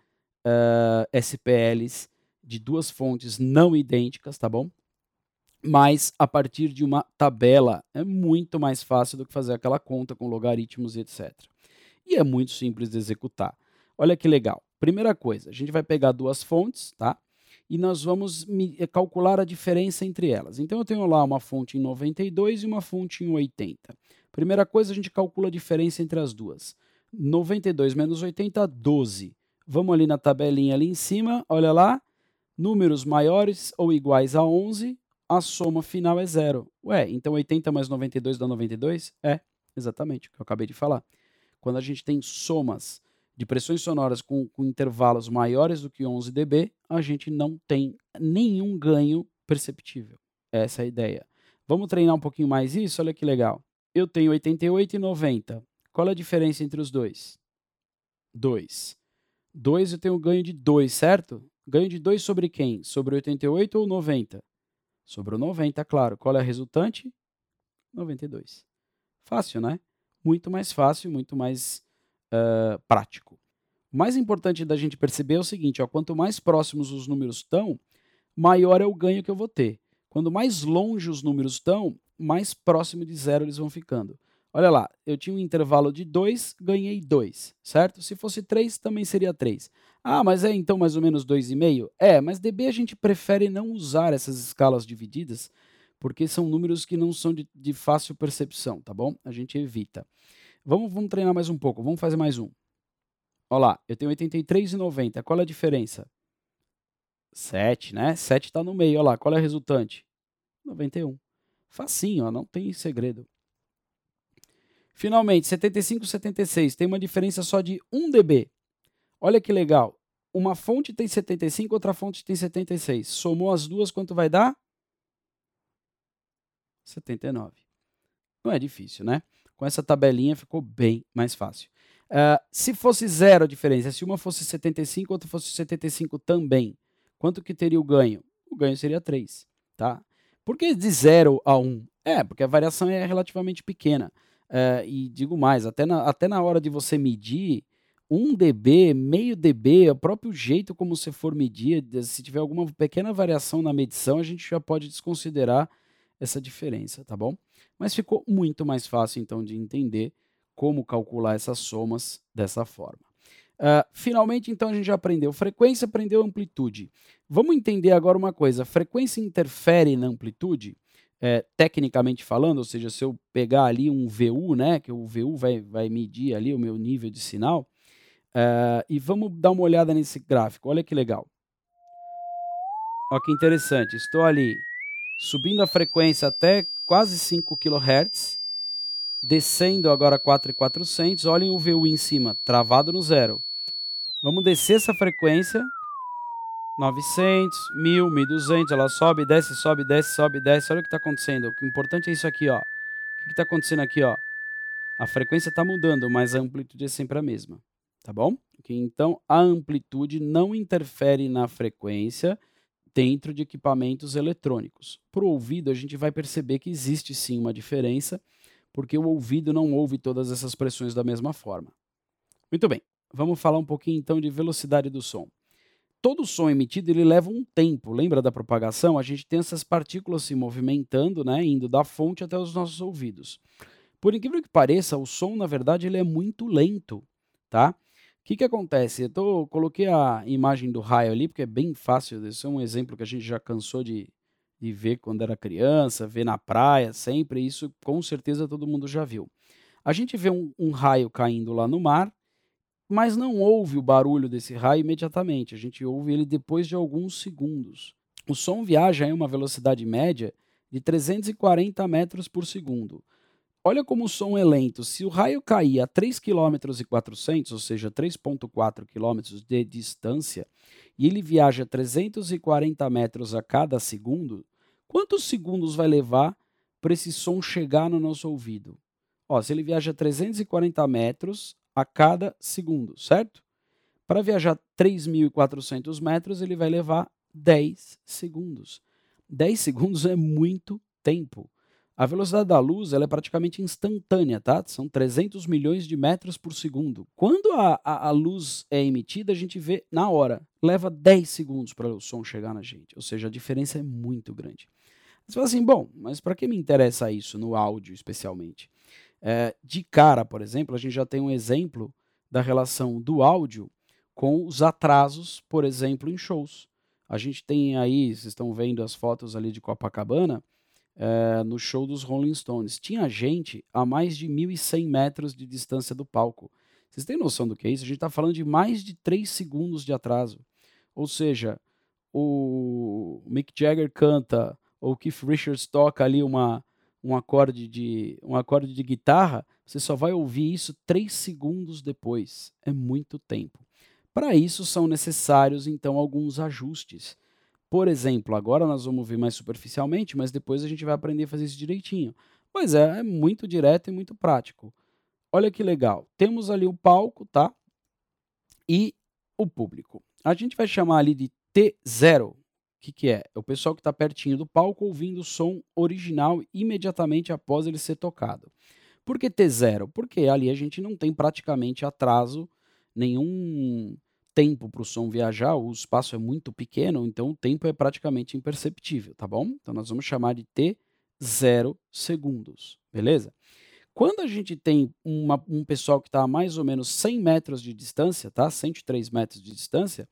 eh, SPLs de duas fontes não idênticas, tá bom? Mas a partir de uma tabela é muito mais fácil do que fazer aquela conta com logaritmos e etc. E é muito simples de executar. Olha que legal. Primeira coisa, a gente vai pegar duas fontes, tá? E nós vamos eh, calcular a diferença entre elas. Então eu tenho lá uma fonte em 92 e uma fonte em 80. Primeira coisa, a gente calcula a diferença entre as duas. 92 menos 80, 12. Vamos ali na tabelinha ali em cima, olha lá. Números maiores ou iguais a 11, a soma final é zero. Ué, então 80 mais 92 dá 92? É, exatamente o que eu acabei de falar. Quando a gente tem somas de pressões sonoras com, com intervalos maiores do que 11 dB, a gente não tem nenhum ganho perceptível. Essa é a ideia. Vamos treinar um pouquinho mais isso? Olha que legal eu tenho 88 e 90. Qual é a diferença entre os dois? 2. 2 eu tenho ganho de 2, certo? Ganho de 2 sobre quem? Sobre 88 ou 90? Sobre o 90, claro. Qual é a resultante? 92. Fácil, né? Muito mais fácil, muito mais uh, prático. O mais importante da gente perceber é o seguinte: ó, quanto mais próximos os números estão, maior é o ganho que eu vou ter. Quando mais longe os números estão, mais próximo de zero eles vão ficando. Olha lá, eu tinha um intervalo de 2, ganhei 2, certo? Se fosse 3, também seria 3. Ah, mas é então mais ou menos 2,5? É, mas dB a gente prefere não usar essas escalas divididas, porque são números que não são de, de fácil percepção, tá bom? A gente evita. Vamos, vamos treinar mais um pouco, vamos fazer mais um. Olha lá, eu tenho 83,90. Qual é a diferença? 7, né? 7 está no meio, olha lá. Qual é a resultante? 91. Facinho, ó, não tem segredo. Finalmente, 75 76 tem uma diferença só de 1 dB. Olha que legal. Uma fonte tem 75, outra fonte tem 76. Somou as duas, quanto vai dar? 79. Não é difícil, né? Com essa tabelinha ficou bem mais fácil. Uh, se fosse zero a diferença, se uma fosse 75, outra fosse 75 também, quanto que teria o ganho? O ganho seria 3, tá? Por que de 0 a 1? Um? É, porque a variação é relativamente pequena. É, e digo mais, até na, até na hora de você medir, 1 dB, meio dB, é o próprio jeito como você for medir, se tiver alguma pequena variação na medição, a gente já pode desconsiderar essa diferença, tá bom? Mas ficou muito mais fácil então de entender como calcular essas somas dessa forma. Uh, finalmente, então, a gente já aprendeu frequência, aprendeu amplitude. Vamos entender agora uma coisa: frequência interfere na amplitude? É, tecnicamente falando, ou seja, se eu pegar ali um VU, né, que o VU vai, vai medir ali o meu nível de sinal, É, e vamos dar uma olhada nesse gráfico. Olha que legal. Olha que interessante. Estou ali subindo a frequência até quase 5 kHz, descendo agora 4,400. Olhem o VU em cima, travado no zero. Vamos descer essa frequência. 900, 1000, 1200, ela sobe, desce, sobe, desce, sobe, desce. Olha o que está acontecendo. O importante é isso aqui, ó. O que está acontecendo aqui, ó? A frequência está mudando, mas a amplitude é sempre a mesma, tá bom? Então, a amplitude não interfere na frequência dentro de equipamentos eletrônicos. Para o ouvido, a gente vai perceber que existe sim uma diferença, porque o ouvido não ouve todas essas pressões da mesma forma. Muito bem, vamos falar um pouquinho então de velocidade do som. Todo som emitido ele leva um tempo. Lembra da propagação? A gente tem essas partículas se movimentando, né, indo da fonte até os nossos ouvidos. Por incrível que pareça, o som, na verdade, ele é muito lento, tá? O que, que acontece? Eu tô, coloquei a imagem do raio ali, porque é bem fácil. Esse é um exemplo que a gente já cansou de, de ver quando era criança, ver na praia sempre. Isso com certeza todo mundo já viu. A gente vê um, um raio caindo lá no mar, mas não ouve o barulho desse raio imediatamente. A gente ouve ele depois de alguns segundos. O som viaja em uma velocidade média de 340 metros por segundo. Olha como o som é lento. Se o raio cair a 3 km e 400, ou seja, 3.4 km de distância, e ele viaja 340 metros a cada segundo, quantos segundos vai levar para esse som chegar no nosso ouvido? Ó, se ele viaja 340 metros a cada segundo, certo? Para viajar 3.400 metros, ele vai levar 10 segundos. 10 *laughs* segundos é muito tempo. A velocidade da luz ela é praticamente instantânea, tá? São 300 milhões de metros por segundo. Quando a, a, a luz é emitida, a gente vê na hora. Leva 10 segundos para o som chegar na gente. Ou seja, a diferença é muito grande. Você fala assim, bom, mas para que me interessa isso no áudio especialmente? É, de cara, por exemplo, a gente já tem um exemplo da relação do áudio com os atrasos, por exemplo, em shows. A gente tem aí, vocês estão vendo as fotos ali de Copacabana, é, no show dos Rolling Stones. Tinha gente a mais de 1.100 metros de distância do palco. Vocês têm noção do que é isso? A gente está falando de mais de 3 segundos de atraso. Ou seja, o Mick Jagger canta, ou o Keith Richards toca ali uma, um, acorde de, um acorde de guitarra, você só vai ouvir isso 3 segundos depois. É muito tempo. Para isso são necessários, então, alguns ajustes. Por exemplo, agora nós vamos ver mais superficialmente, mas depois a gente vai aprender a fazer isso direitinho. Pois é, é muito direto e muito prático. Olha que legal. Temos ali o palco, tá? E o público. A gente vai chamar ali de T0. O que, que é? É o pessoal que está pertinho do palco ouvindo o som original imediatamente após ele ser tocado. Por que T0? Porque ali a gente não tem praticamente atraso nenhum tempo para o som viajar, o espaço é muito pequeno, então o tempo é praticamente imperceptível, tá bom? Então nós vamos chamar de T 0 segundos, beleza? Quando a gente tem uma, um pessoal que está a mais ou menos 100 metros de distância, tá? 103 metros de distância,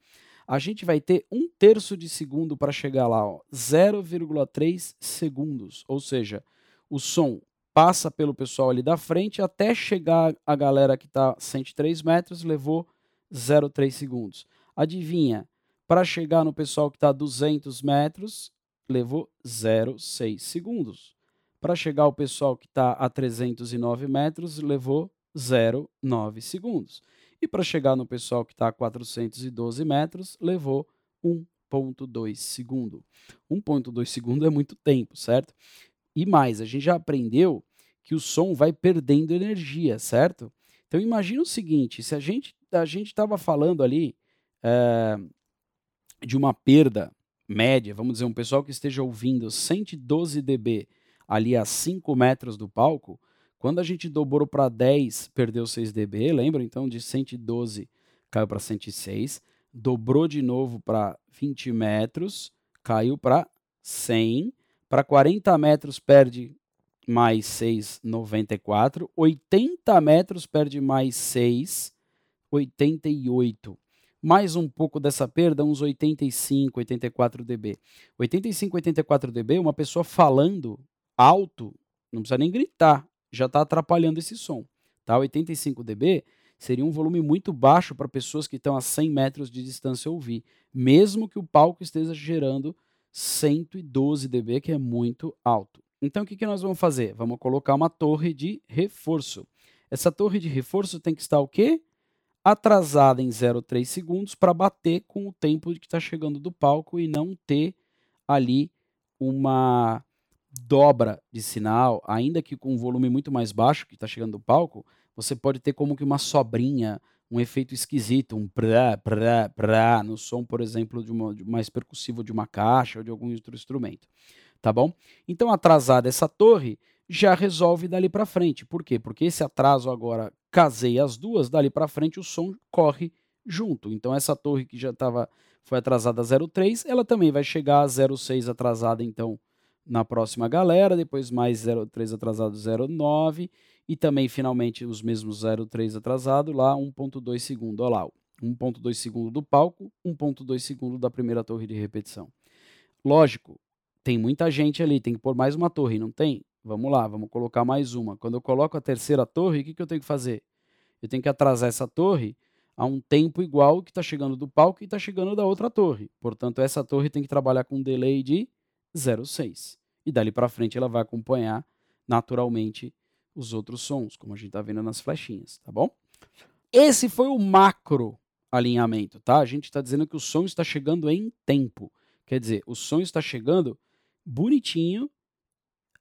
a gente vai ter um terço de segundo para chegar lá, 0,3 segundos. Ou seja, o som passa pelo pessoal ali da frente até chegar a galera que está 103 metros, levou 0,3 segundos. Adivinha, para chegar no pessoal que está a 200 metros, levou 0,6 segundos. Para chegar ao pessoal que está a 309 metros, levou 0,9 segundos. E para chegar no pessoal que está a 412 metros, levou 1,2 segundo. 1,2 segundo é muito tempo, certo? E mais, a gente já aprendeu que o som vai perdendo energia, certo? Então imagina o seguinte, se a gente a gente estava falando ali é, de uma perda média, vamos dizer, um pessoal que esteja ouvindo 112 dB ali a 5 metros do palco, quando a gente dobrou para 10, perdeu 6 dB, lembra? Então de 112 caiu para 106, dobrou de novo para 20 metros, caiu para 100, para 40 metros perde mais 6, 94, 80 metros perde mais 6, 88. Mais um pouco dessa perda, uns 85, 84 dB. 85, 84 dB, uma pessoa falando alto, não precisa nem gritar, já está atrapalhando esse som. Tá? 85 dB seria um volume muito baixo para pessoas que estão a 100 metros de distância ouvir, mesmo que o palco esteja gerando 112 dB, que é muito alto. Então, o que, que nós vamos fazer? Vamos colocar uma torre de reforço. Essa torre de reforço tem que estar o quê? Atrasada em 0,3 segundos para bater com o tempo que está chegando do palco e não ter ali uma dobra de sinal, ainda que com um volume muito mais baixo que está chegando do palco, você pode ter como que uma sobrinha, um efeito esquisito, um prá, prá, prá, no som, por exemplo, de, uma, de mais percussivo de uma caixa ou de algum outro instrumento. Tá bom? Então, atrasada essa torre já resolve dali para frente. Por quê? Porque esse atraso agora caseia as duas, dali para frente o som corre junto. Então, essa torre que já estava foi atrasada a 0,3, ela também vai chegar a 0,6 atrasada, então, na próxima galera, depois mais 0,3 atrasado 0,9 e também finalmente os mesmos 0,3 atrasado lá 1.2 segundo, olha lá, 1.2 segundo do palco, 1.2 segundo da primeira torre de repetição. Lógico, tem muita gente ali, tem que pôr mais uma torre, não tem? Vamos lá, vamos colocar mais uma. Quando eu coloco a terceira torre, o que, que eu tenho que fazer? Eu tenho que atrasar essa torre a um tempo igual que está chegando do palco e está chegando da outra torre. Portanto, essa torre tem que trabalhar com um delay de 0,6. E dali para frente ela vai acompanhar naturalmente os outros sons, como a gente está vendo nas flechinhas, tá bom? Esse foi o macro alinhamento, tá? A gente está dizendo que o som está chegando em tempo. Quer dizer, o som está chegando bonitinho,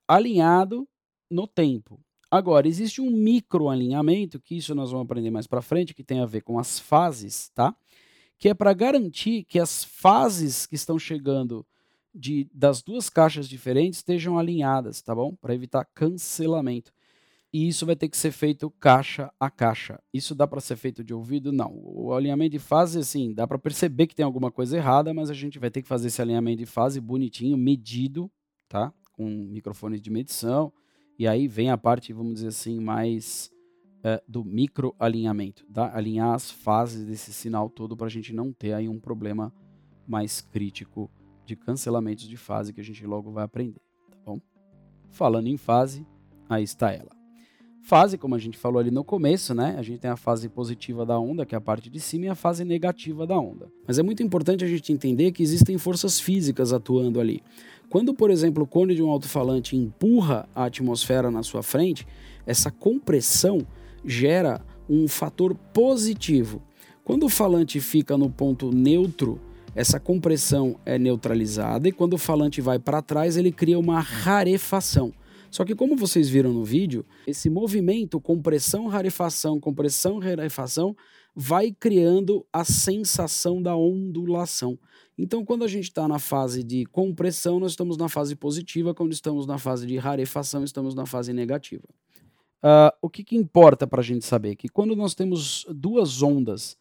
alinhado no tempo. Agora, existe um micro alinhamento, que isso nós vamos aprender mais para frente, que tem a ver com as fases, tá? Que é para garantir que as fases que estão chegando de, das duas caixas diferentes estejam alinhadas, tá bom? Para evitar cancelamento. E isso vai ter que ser feito caixa a caixa. Isso dá para ser feito de ouvido? Não. O alinhamento de fase, assim, dá para perceber que tem alguma coisa errada, mas a gente vai ter que fazer esse alinhamento de fase bonitinho, medido, tá? Com microfones de medição. E aí vem a parte, vamos dizer assim, mais é, do micro alinhamento, tá? Alinhar as fases desse sinal todo para a gente não ter aí um problema mais crítico de cancelamentos de fase que a gente logo vai aprender, tá bom? Falando em fase, aí está ela. Fase, como a gente falou ali no começo, né? A gente tem a fase positiva da onda, que é a parte de cima, e a fase negativa da onda. Mas é muito importante a gente entender que existem forças físicas atuando ali. Quando, por exemplo, o cone de um alto-falante empurra a atmosfera na sua frente, essa compressão gera um fator positivo. Quando o falante fica no ponto neutro, essa compressão é neutralizada e quando o falante vai para trás, ele cria uma rarefação. Só que como vocês viram no vídeo, esse movimento compressão, rarefação, compressão, rarefação vai criando a sensação da ondulação. Então, quando a gente está na fase de compressão, nós estamos na fase positiva, quando estamos na fase de rarefação, estamos na fase negativa. Uh, o que, que importa para a gente saber? Que quando nós temos duas ondas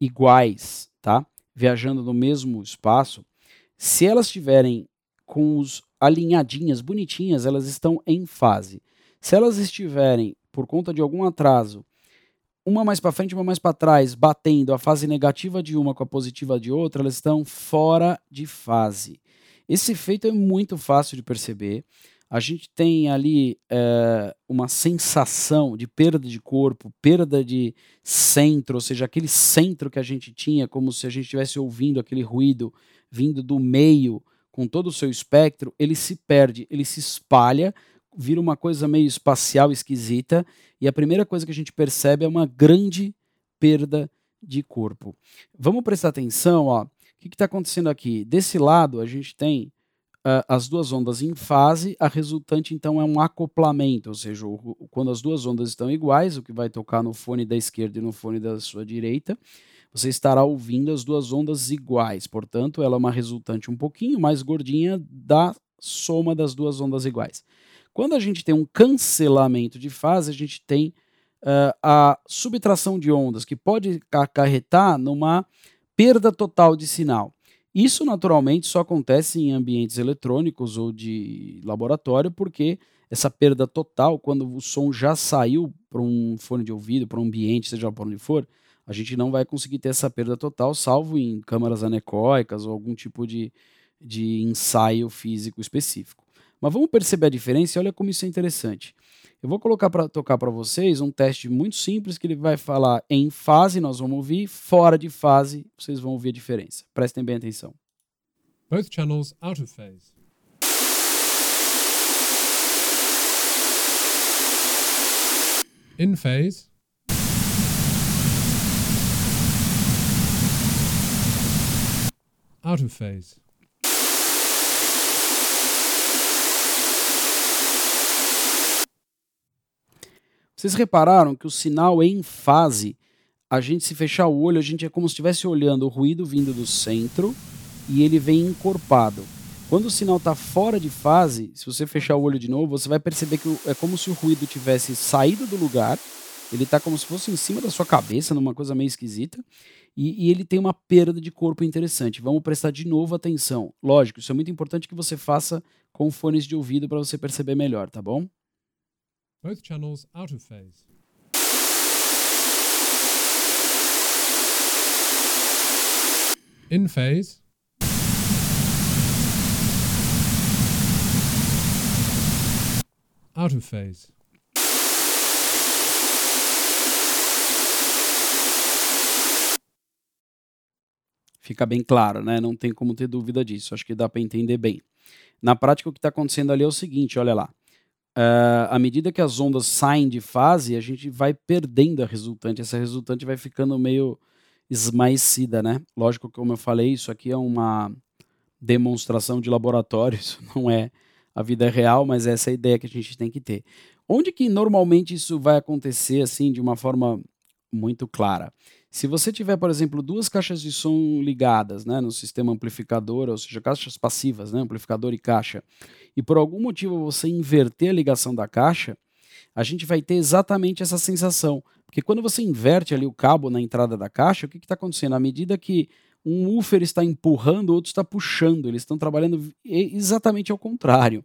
iguais, tá? viajando no mesmo espaço, se elas estiverem com os alinhadinhas, bonitinhas, elas estão em fase. Se elas estiverem, por conta de algum atraso, uma mais para frente, uma mais para trás, batendo a fase negativa de uma com a positiva de outra, elas estão fora de fase. Esse efeito é muito fácil de perceber a gente tem ali é, uma sensação de perda de corpo, perda de centro, ou seja, aquele centro que a gente tinha, como se a gente estivesse ouvindo aquele ruído vindo do meio, com todo o seu espectro, ele se perde, ele se espalha, vira uma coisa meio espacial esquisita, e a primeira coisa que a gente percebe é uma grande perda de corpo. Vamos prestar atenção, ó. O que está acontecendo aqui? Desse lado, a gente tem uh, as duas ondas em fase, a resultante então é um acoplamento, ou seja, o, quando as duas ondas estão iguais, o que vai tocar no fone da esquerda e no fone da sua direita, você estará ouvindo as duas ondas iguais. Portanto, ela é uma resultante um pouquinho mais gordinha da soma das duas ondas iguais. Quando a gente tem um cancelamento de fase, a gente tem uh, a subtração de ondas, que pode acarretar numa perda total de sinal. Isso naturalmente só acontece em ambientes eletrônicos ou de laboratório, porque essa perda total, quando o som já saiu para um fone de ouvido, para um ambiente, seja para onde for, a gente não vai conseguir ter essa perda total, salvo em câmaras anecoicas ou algum tipo de, de ensaio físico específico. Mas vamos perceber a diferença e olha como isso é interessante. Eu vou colocar para tocar para vocês um teste muito simples que ele vai falar em fase, nós vamos ouvir, fora de fase, vocês vão ouvir a diferença. Prestem bem atenção.
Both channels out of phase. In phase. Out of phase.
Vocês repararam que o sinal em fase, a gente se fechar o olho, a gente é como se estivesse olhando o ruído vindo do centro e ele vem encorpado. Quando o sinal está fora de fase, se você fechar o olho de novo, você vai perceber que é como se o ruído tivesse saído do lugar, ele está como se fosse em cima da sua cabeça, numa coisa meio esquisita, e, e, ele tem uma perda de corpo interessante. Vamos prestar de novo atenção. Lógico, isso é muito importante que você faça com fones de ouvido para você perceber melhor, tá bom?
Both channels out of phase. In phase. Out of phase.
Fica bem claro, né? Não tem como ter dúvida disso. Acho que dá para entender bem. Na prática, o que está acontecendo ali é o seguinte: olha lá. Uh, à medida que as ondas saem de fase, a gente vai perdendo a resultante. Essa resultante vai ficando meio esmaecida, né? Lógico que, como eu falei, isso aqui é uma demonstração de laboratório, *laughs* isso não é a vida real, mas essa é a ideia que a gente tem que ter. Onde que normalmente isso vai acontecer assim de uma forma muito clara? Se você tiver, por exemplo, duas caixas de som ligadas né, no sistema amplificador, ou seja, caixas passivas, né, amplificador e caixa, e por algum motivo você inverter a ligação da caixa, a gente vai ter exatamente essa sensação. Porque quando você inverte ali o cabo na entrada da caixa, o que está acontecendo? À medida que um woofer está empurrando, o outro está puxando, eles estão trabalhando exatamente ao contrário.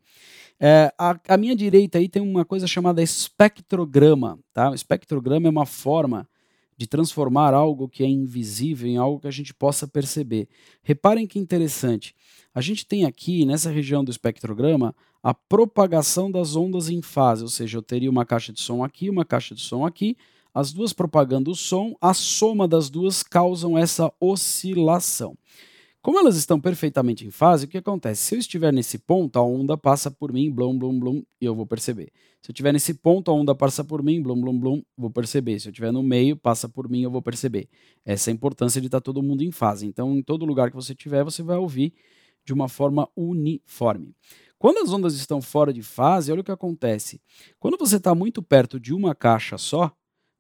É, a, a, minha direita aí tem uma coisa chamada espectrograma. Tá? O espectrograma é uma forma de transformar algo que é invisível em algo que a gente possa perceber. Reparem que interessante. A gente tem aqui, nessa região do espectrograma, a propagação das ondas em fase, ou seja, eu teria uma caixa de som aqui, uma caixa de som aqui, as duas propagando o som, a soma das duas causam essa oscilação. Como elas estão perfeitamente em fase, o que acontece? Se eu estiver nesse ponto, a onda passa por mim, blum, blum, blum, e eu vou perceber. Se eu estiver nesse ponto, a onda passa por mim, blum, blum, blum, vou perceber. Se eu estiver no meio, passa por mim, eu vou perceber. Essa é a importância de estar todo mundo em fase. Então, em todo lugar que você estiver, você vai ouvir de uma forma uniforme. Quando as ondas estão fora de fase, olha o que acontece. Quando você está muito perto de uma caixa só,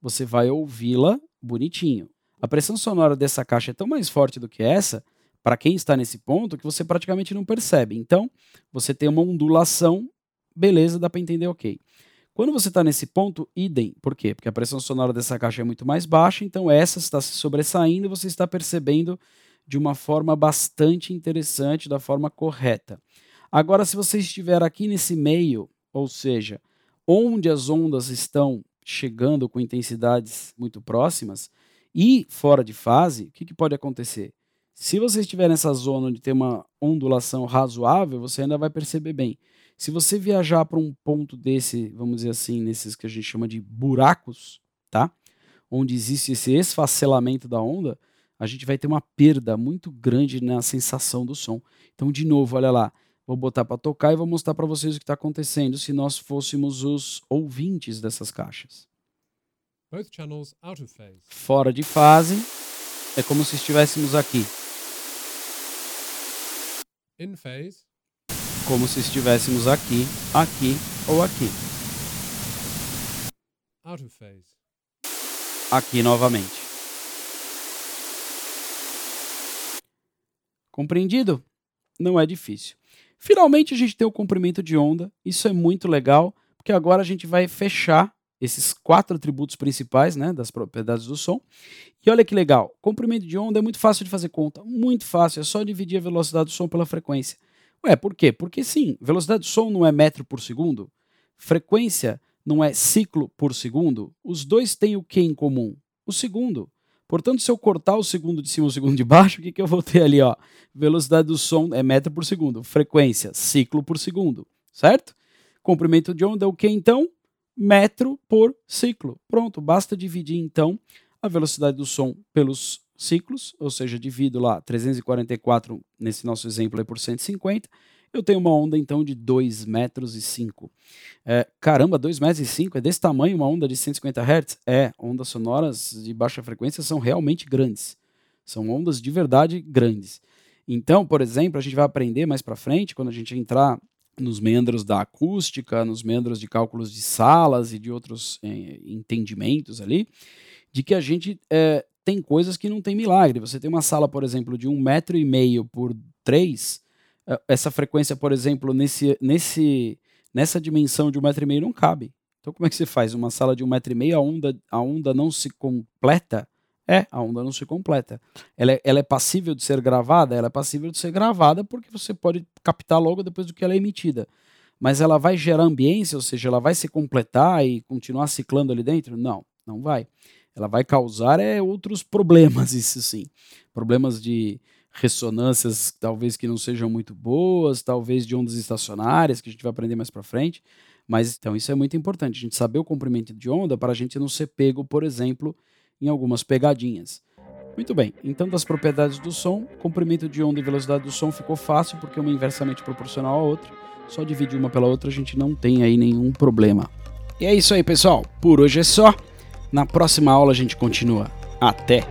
você vai ouvi-la bonitinho. A pressão sonora dessa caixa é tão mais forte do que essa para quem está nesse ponto que você praticamente não percebe. Então, você tem uma ondulação, beleza, dá para entender ok. Quando você está nesse ponto, idem. Por quê? Porque a pressão sonora dessa caixa é muito mais baixa, então essa está se sobressaindo e você está percebendo de uma forma bastante interessante, da forma correta. Agora, se você estiver aqui nesse meio, ou seja, onde as ondas estão chegando com intensidades muito próximas e fora de fase, o que, que pode acontecer? Se você estiver nessa zona onde tem uma ondulação razoável, você ainda vai perceber bem. Se você viajar para um ponto desse, vamos dizer assim, nesses que a gente chama de buracos, tá? Onde existe esse esfacelamento da onda, a gente vai ter uma perda muito grande na sensação do som. Então, de novo, olha lá, vou botar para tocar e vou mostrar para vocês o que está acontecendo se nós fôssemos os ouvintes dessas caixas. Fora de fase, é como se estivéssemos aqui.
In phase.
Como se estivéssemos aqui, aqui ou aqui.
Out of phase.
Aqui novamente. Compreendido? Não é difícil. Finalmente a gente tem o comprimento de onda. Isso é muito legal, porque agora a gente vai fechar esses quatro atributos principais né, das propriedades do som. E olha que legal, comprimento de onda é muito fácil de fazer conta, muito fácil, é só dividir a velocidade do som pela frequência. Ué, por quê? Porque sim, velocidade do som não é metro por segundo, frequência não é ciclo por segundo, os dois têm o que em comum? O segundo. Portanto, se eu cortar o segundo de cima e o segundo de baixo, o que, que eu vou ter ali? Ó? Velocidade do som é metro por segundo, frequência, ciclo por segundo, certo? Comprimento de onda é o que então? Metro por ciclo. Pronto, basta dividir então a velocidade do som pelos ciclos, ou seja, divido lá 344 nesse nosso exemplo aí por 150, eu tenho uma onda então de 2 metros e 5. É, caramba, 2 metros e 5 é desse tamanho uma onda de 150 Hz? É, ondas sonoras de baixa frequência são realmente grandes. São ondas de verdade grandes. Então, por exemplo, a gente vai aprender mais para frente, quando a gente entrar nos membros da acústica, nos membros de cálculos de salas e de outros é, entendimentos ali, de que a gente é, tem coisas que não tem milagre. Você tem uma sala, por exemplo, de um metro e meio por três, é, essa frequência, por exemplo, nesse, nesse, nessa dimensão de um metro e meio não cabe. Então como é que você faz? Uma sala de um metro e meio, a onda, a onda não se completa? É, a onda não se completa. Ela é, ela é passível de ser gravada? Ela é passível de ser gravada porque você pode captar logo depois do que ela é emitida. Mas ela vai gerar ambiência, ou seja, ela vai se completar e continuar ciclando ali dentro? Não, não vai ela vai causar é, outros problemas, *laughs* isso sim. Problemas de ressonâncias talvez que não sejam muito boas, talvez de ondas estacionárias, que a gente vai aprender mais para frente. Mas então isso é muito importante, a gente saber o comprimento de onda para a gente não ser pego, por exemplo, em algumas pegadinhas. Muito bem, então das propriedades do som, comprimento de onda e velocidade do som ficou fácil porque uma é inversamente proporcional à outra. Só dividir uma pela outra a gente não tem aí nenhum problema. E é isso aí, pessoal. Por hoje é só. Na próxima aula a gente continua. Até!